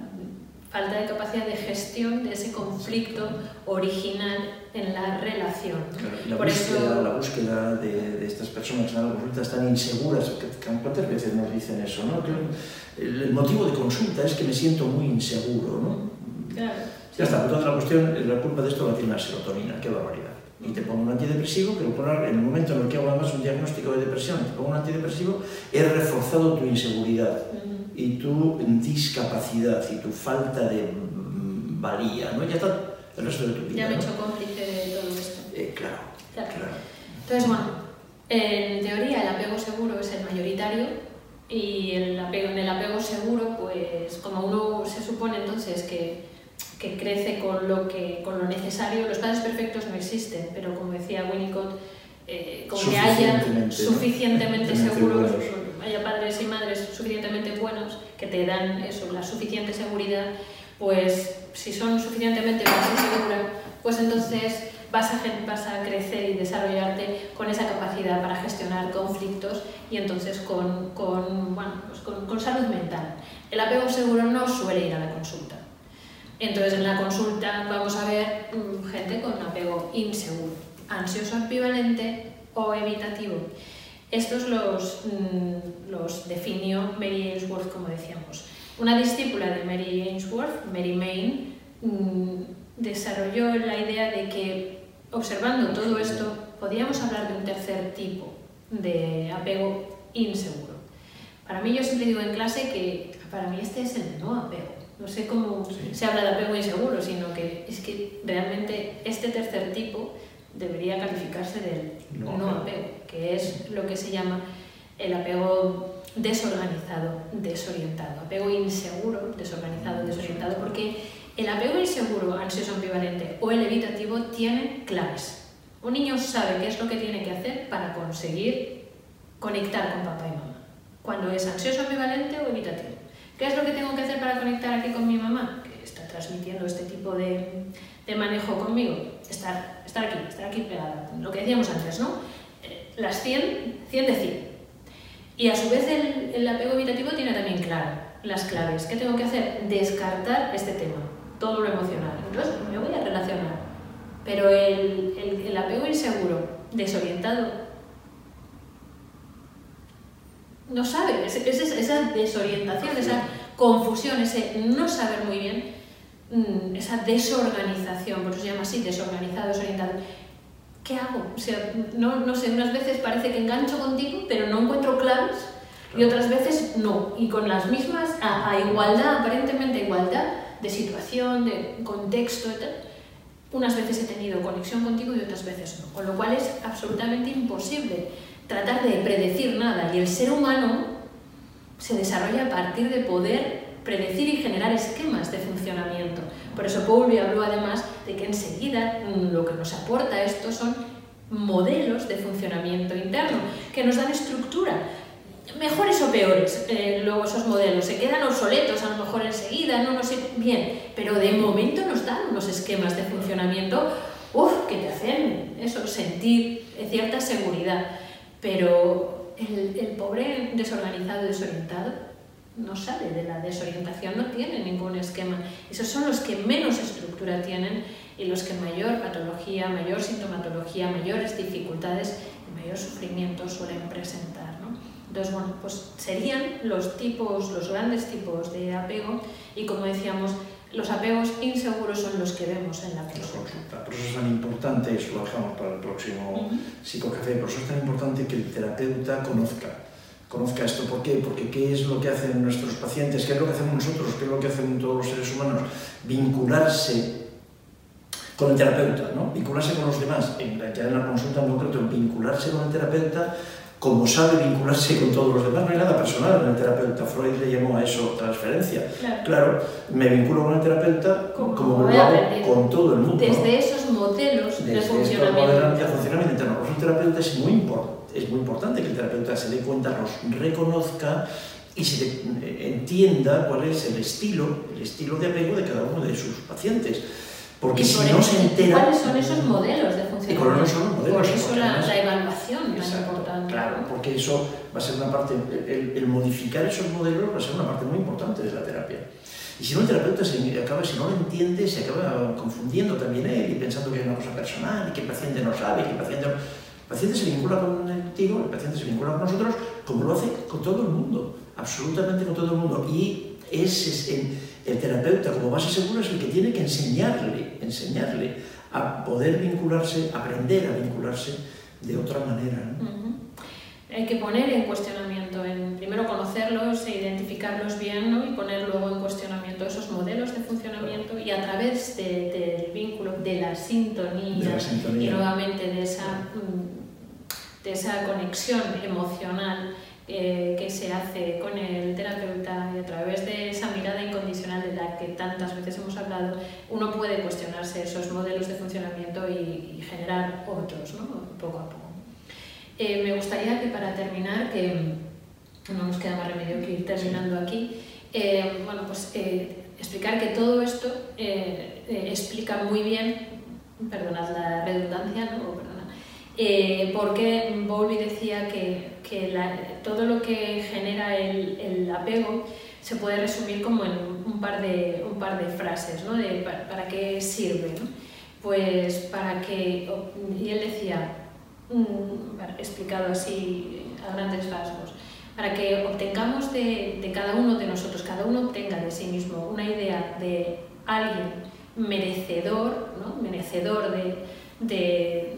falta de capacidad de gestión de ese conflicto original en la relación. la, Por búsqueda, eso... la búsqueda de, de, estas personas en la consulta están inseguras, ¿cuántas veces nos dicen eso? ¿no? el motivo de consulta es que me siento muy inseguro. ¿no? Claro. Ya está, toda la cuestión, la culpa de esto la tiene la serotonina, qué barbaridad. Y te pongo un antidepresivo, que en el momento en el que hago además un diagnóstico de depresión, te pongo un antidepresivo, he reforzado tu inseguridad y tu discapacidad y tu falta de mm, valía, ¿no? Ya está el resto de tu vida. Ya me he hecho cómplice de todo esto. Eh, claro, claro, claro. Entonces, bueno, en teoría el apego seguro es el mayoritario y el apego, en el apego seguro, pues como uno se supone entonces que, que crece con lo, que, con lo necesario, los padres perfectos no existen, pero como decía Winnicott, eh, como que haya suficientemente seguros haya padres y madres suficientemente buenos que te dan eso, la suficiente seguridad, pues si son suficientemente buenos seguros, pues entonces vas a, vas a crecer y desarrollarte con esa capacidad para gestionar conflictos y entonces con, con, bueno, pues con, con salud mental. El apego seguro no suele ir a la consulta. Entonces en la consulta vamos a ver mm, gente con apego inseguro, ansioso ambivalente o evitativo. Estos los, mm, los definió Mary Ainsworth, como decíamos. Una discípula de Mary Ainsworth, Mary Main, mm, desarrolló la idea de que observando todo esto podríamos hablar de un tercer tipo de apego inseguro. Para mí yo siempre digo en clase que para mí este es el no apego. No sé cómo se habla de apego inseguro, sino que es que realmente este tercer tipo debería calificarse del no, apego, que es lo que se llama el apego desorganizado, desorientado, apego inseguro, desorganizado, desorientado, porque el apego inseguro, ansioso ambivalente o el evitativo tiene claves. Un niño sabe qué es lo que tiene que hacer para conseguir conectar con papá y mamá, cuando es ansioso ambivalente o evitativo. ¿Qué es lo que tengo que hacer para conectar aquí con mi mamá? Que está transmitiendo este tipo de, de manejo conmigo, estar, estar aquí, estar aquí pegada. Lo que decíamos antes, ¿no? Eh, las 100, 100 de 100. Y a su vez el, el apego evitativo tiene también claro las claves. ¿Qué tengo que hacer? Descartar este tema, todo lo emocional. Entonces me voy a relacionar. Pero el, el, el apego inseguro, desorientado, no sabe, es, es esa desorientación, esa confusión, ese no saber muy bien Mm, esa desorganización, por eso se llama así, desorganizado, desorientado. ¿Qué hago? O sea, no, no sé, unas veces parece que engancho contigo, pero no encuentro claves, y otras veces no. Y con las mismas, a, igualdad, aparentemente igualdad de situación, de contexto, unas veces he tenido conexión contigo y otras veces no. Con lo cual es absolutamente imposible tratar de predecir nada. Y el ser humano se desarrolla a partir de poder predecir y generar esquemas de funcionamiento. Por eso Pauli habló además de que enseguida mm, lo que nos aporta esto son modelos de funcionamiento interno que nos dan estructura. Mejores o peores eh, luego esos modelos, se quedan obsoletos a lo mejor enseguida, no lo sé bien, pero de momento nos dan unos esquemas de funcionamiento uf, que te hacen eso, sentir cierta seguridad, pero el pobre desorganizado, desorientado, no sale de la desorientación, no tiene ningún esquema. Esos son los que menos estructura tienen y los que mayor patología, mayor sintomatología, mayores dificultades y mayor sufrimiento suelen presentar. ¿no? Entonces, bueno, pues serían los tipos, los grandes tipos de apego y como decíamos, los apegos inseguros son los que vemos en la consulta. Por eso es tan importante, eso lo dejamos para el próximo psicocafé, por eso es tan importante que el terapeuta conozca conozca esto. ¿Por qué? Porque ¿qué es lo que hacen nuestros pacientes? ¿Qué es lo que hacemos nosotros? ¿Qué es lo que hacen todos los seres humanos? Vincularse con el terapeuta, ¿no? Vincularse con los demás. En la, ya en la consulta en concreto, vincularse con el terapeuta como sabe vincularse con todos los demás, no hay nada personal en el terapeuta. Freud le llamó a eso transferencia. Claro, me vinculo con el terapeuta como, como lo hago con todo el mundo. Desde esos modelos Desde de funcionamiento. Desde de funcionamiento el terapeuta es muy, es muy importante que el terapeuta se dé cuenta, nos reconozca y se entienda cuál es el estilo, el estilo de apego de cada uno de sus pacientes porque si no se entera... ¿Cuáles son esos modelos de funcionamiento? Son los modelos. Por eso la, la, evaluación es importante. Claro, porque eso va a ser una parte, el, el, modificar esos modelos va a ser una parte muy importante de la terapia. Y si no, el terapeuta se acaba, si no lo entiende, se acaba confundiendo también él y pensando que es una cosa personal y que el paciente no sabe, que el paciente... El paciente se vincula contigo, el paciente se vincula con nosotros, como lo hace con todo el mundo, absolutamente con todo el mundo. Y es, es en, el terapeuta como base segura es el que tiene que enseñarle, enseñarle a poder vincularse, aprender a vincularse de otra manera. Hay que poner en cuestionamiento, en primero conocerlos e identificarlos bien ¿no? y poner luego en cuestionamiento esos modelos de funcionamiento y a través del vínculo, de la, sintonía, de la sintonía, y nuevamente de esa, mm, de esa conexión emocional eh, que se hace con el terapeuta y a través de esa mirada incondicional de la que tantas veces hemos hablado, uno puede cuestionarse esos modelos de funcionamiento y, generar otros, ¿no? poco a poco. Eh, me gustaría que para terminar, que no nos queda más remedio que ir terminando aquí, eh, bueno, pues explicar que todo esto explica muy bien, perdonad la redundancia, ¿no? Eh, porque Bowlby decía que, que todo lo que genera el, apego se puede resumir como en un par de, un par de frases, ¿no? De para, qué sirve. ¿no? Pues para que, y él decía, explicado así a grandes rasgos, para que obtengamos de, de cada uno de nosotros, cada uno obtenga de sí mismo una idea de alguien merecedor, ¿no? merecedor de, de,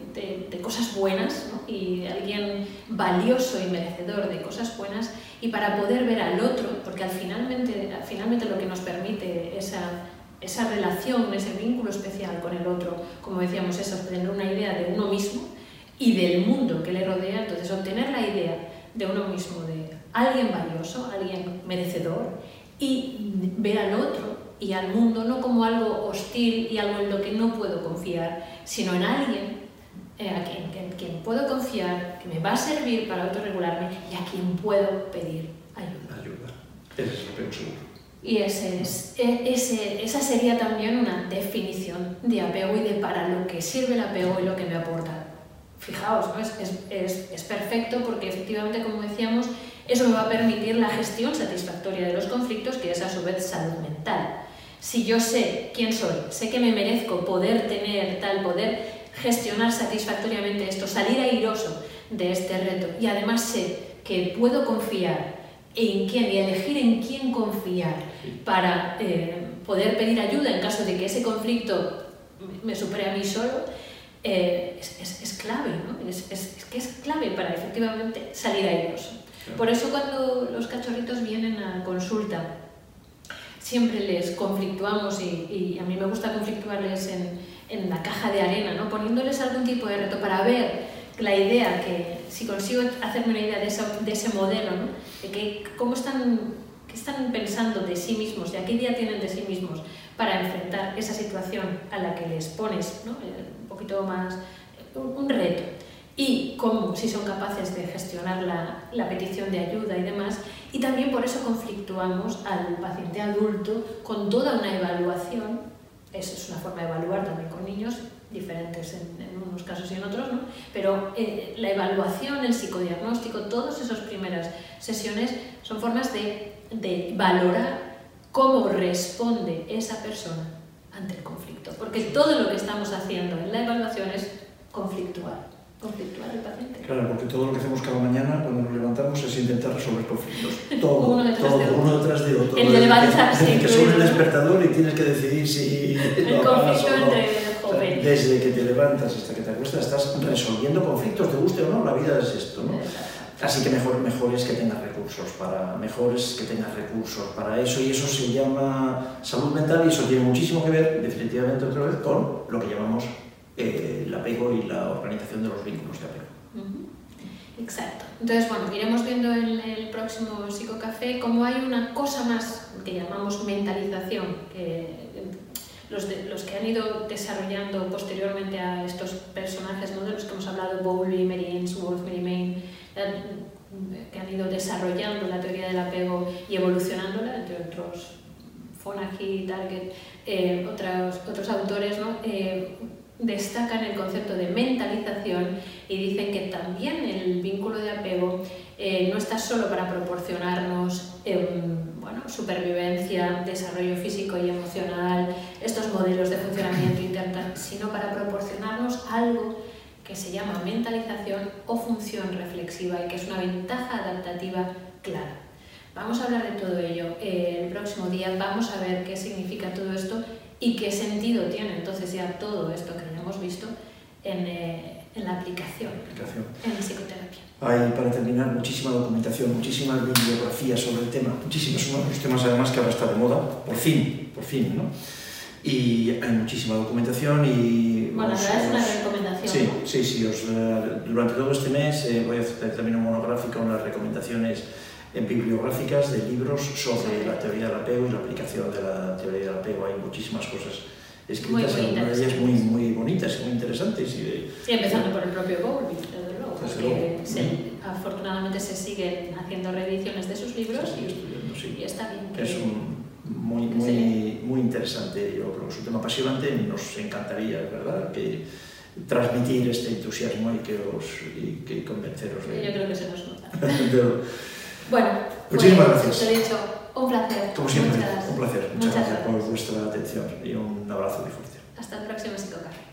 cosas buenas ¿no? y alguien valioso y merecedor de cosas buenas y para poder ver al otro, porque al finalmente, finalmente lo que nos permite esa, esa relación, ese vínculo especial con el otro, como decíamos, es obtener una idea de uno mismo y del mundo que le rodea, entonces obtener la idea de uno mismo, de alguien valioso, alguien merecedor, y ver al otro y al mundo no como algo hostil y algo en lo que no puedo confiar, sino en alguien eh, a quien, quien, puedo confiar, que me va a servir para autorregularme y a quien puedo pedir ayuda. Ayuda. Ese es el seguro. Y ese es, e, ese, esa sería también una definición de apego y de para lo que sirve el apego y lo que me aporta. Fijaos, ¿no? es, es, es perfecto porque efectivamente, como decíamos, eso me va a permitir la gestión satisfactoria de los conflictos, que es a su vez salud mental. Si yo sé quién soy, sé que me merezco poder tener tal, poder gestionar satisfactoriamente esto, salir airoso de este reto y además sé que puedo confiar en quién y elegir en quién confiar para eh, poder pedir ayuda en caso de que ese conflicto me supere a mí solo, eh, es, es, clave, ¿no? es, es, que es clave para efectivamente salir airoso. Por eso cuando los cachorritos vienen a consulta siempre les conflictuamos y, a mí me gusta conflictuarles en, en, la caja de arena, ¿no? poniéndoles algún tipo de reto para ver la idea, que si consigo hacerme una idea de, de ese modelo, ¿no? de que, cómo están, qué están pensando de sí mismos, de qué idea tienen de sí mismos para enfrentar esa situación a la que les pones ¿no? Eh, un poquito más, un, reto. Y cómo, si son capaces de gestionar la, la, petición de ayuda y demás. Y también por eso conflictuamos al paciente adulto con toda una evaluación, esa es una forma de evaluar también con niños, diferentes en, en unos casos y en otros, ¿no? pero eh, la evaluación, el psicodiagnóstico, todas esas primeras sesiones son formas de, de valorar cómo responde esa persona ante el conflicto, porque todo lo que estamos haciendo en la evaluación es conflictuar conflictuar paciente. Claro, porque todo lo que hacemos cada mañana cuando nos levantamos es intentar resolver conflictos. Todo, uno detrás todo, de otro. uno detrás de otro. El de levantarse que suena el despertador y tienes que decidir si El conflicto no. entre jóvenes. Desde que te levantas hasta que te acuestas estás resolviendo conflictos, te guste o no, la vida es esto, ¿no? Así que mejor, mejor es que tengas recursos para, mejor es que tengas recursos para eso y eso se llama salud mental y eso tiene muchísimo que ver, definitivamente otra vez, con lo que llamamos eh, el apego y la organización de los vínculos de apego. Exacto. Entonces, bueno, iremos viendo en el próximo psicocafé cómo hay una cosa más que llamamos mentalización, que los, de- los que han ido desarrollando posteriormente a estos personajes, ¿no? de los que hemos hablado, Bowlby, Mary Ainsworth, Mary Main, eh, que han ido desarrollando la teoría del apego y evolucionándola, entre otros Fonagy, Target, eh, otros, otros autores, ¿no? Eh, destacan el concepto de mentalización y dicen que también el vínculo de apego eh, no está solo para proporcionarnos em, bueno, supervivencia, desarrollo físico y emocional, estos modelos de funcionamiento interno, sino para proporcionarnos algo que se llama mentalización o función reflexiva y que es una ventaja adaptativa clara. Vamos a hablar de todo ello eh, el próximo día, vamos a ver qué significa todo esto y qué sentido tiene entonces ya todo esto que hemos visto en, eh, en la aplicación Aplicación. en psicoterapia. Hay, para terminar, muchísima documentación, muchísima bibliografía sobre el tema, muchísimos, uno de los temas además que ahora está de moda, por fin, por fin, ¿no? Y hay muchísima documentación y... Bueno, la os- verdad es una os- recomendación. Sí, ¿no? sí, sí. os, eh, durante todo este mes eh, voy a hacer también un monográfico con las recomendaciones eh, bibliográficas de libros sobre Sobre. la teoría del apego y la aplicación de la teoría del apego. Hay muchísimas cosas escritas, Muy, algunas de ellas muy, muy bonitas y muy interesantes. Y, de- Y empezando por el propio Bowlby, desde luego, Desde porque luego. se- afortunadamente se siguen haciendo reediciones de sus libros Sí, y, sí. está bien que... Es un, muy, muy, muy interesante, yo creo que es un tema apasionante, nos encantaría, ¿verdad?, que transmitir este entusiasmo y que, os, y que convenceros Yo de, creo que se nos nota. de- Bueno, Muchísimas pues, gracias. Te he dicho, un placer. Como siempre, Muchas- un placer. Muchas, muchas gracias por vuestra atención y un abrazo muy fuerte. Hasta el próximo psicocafé.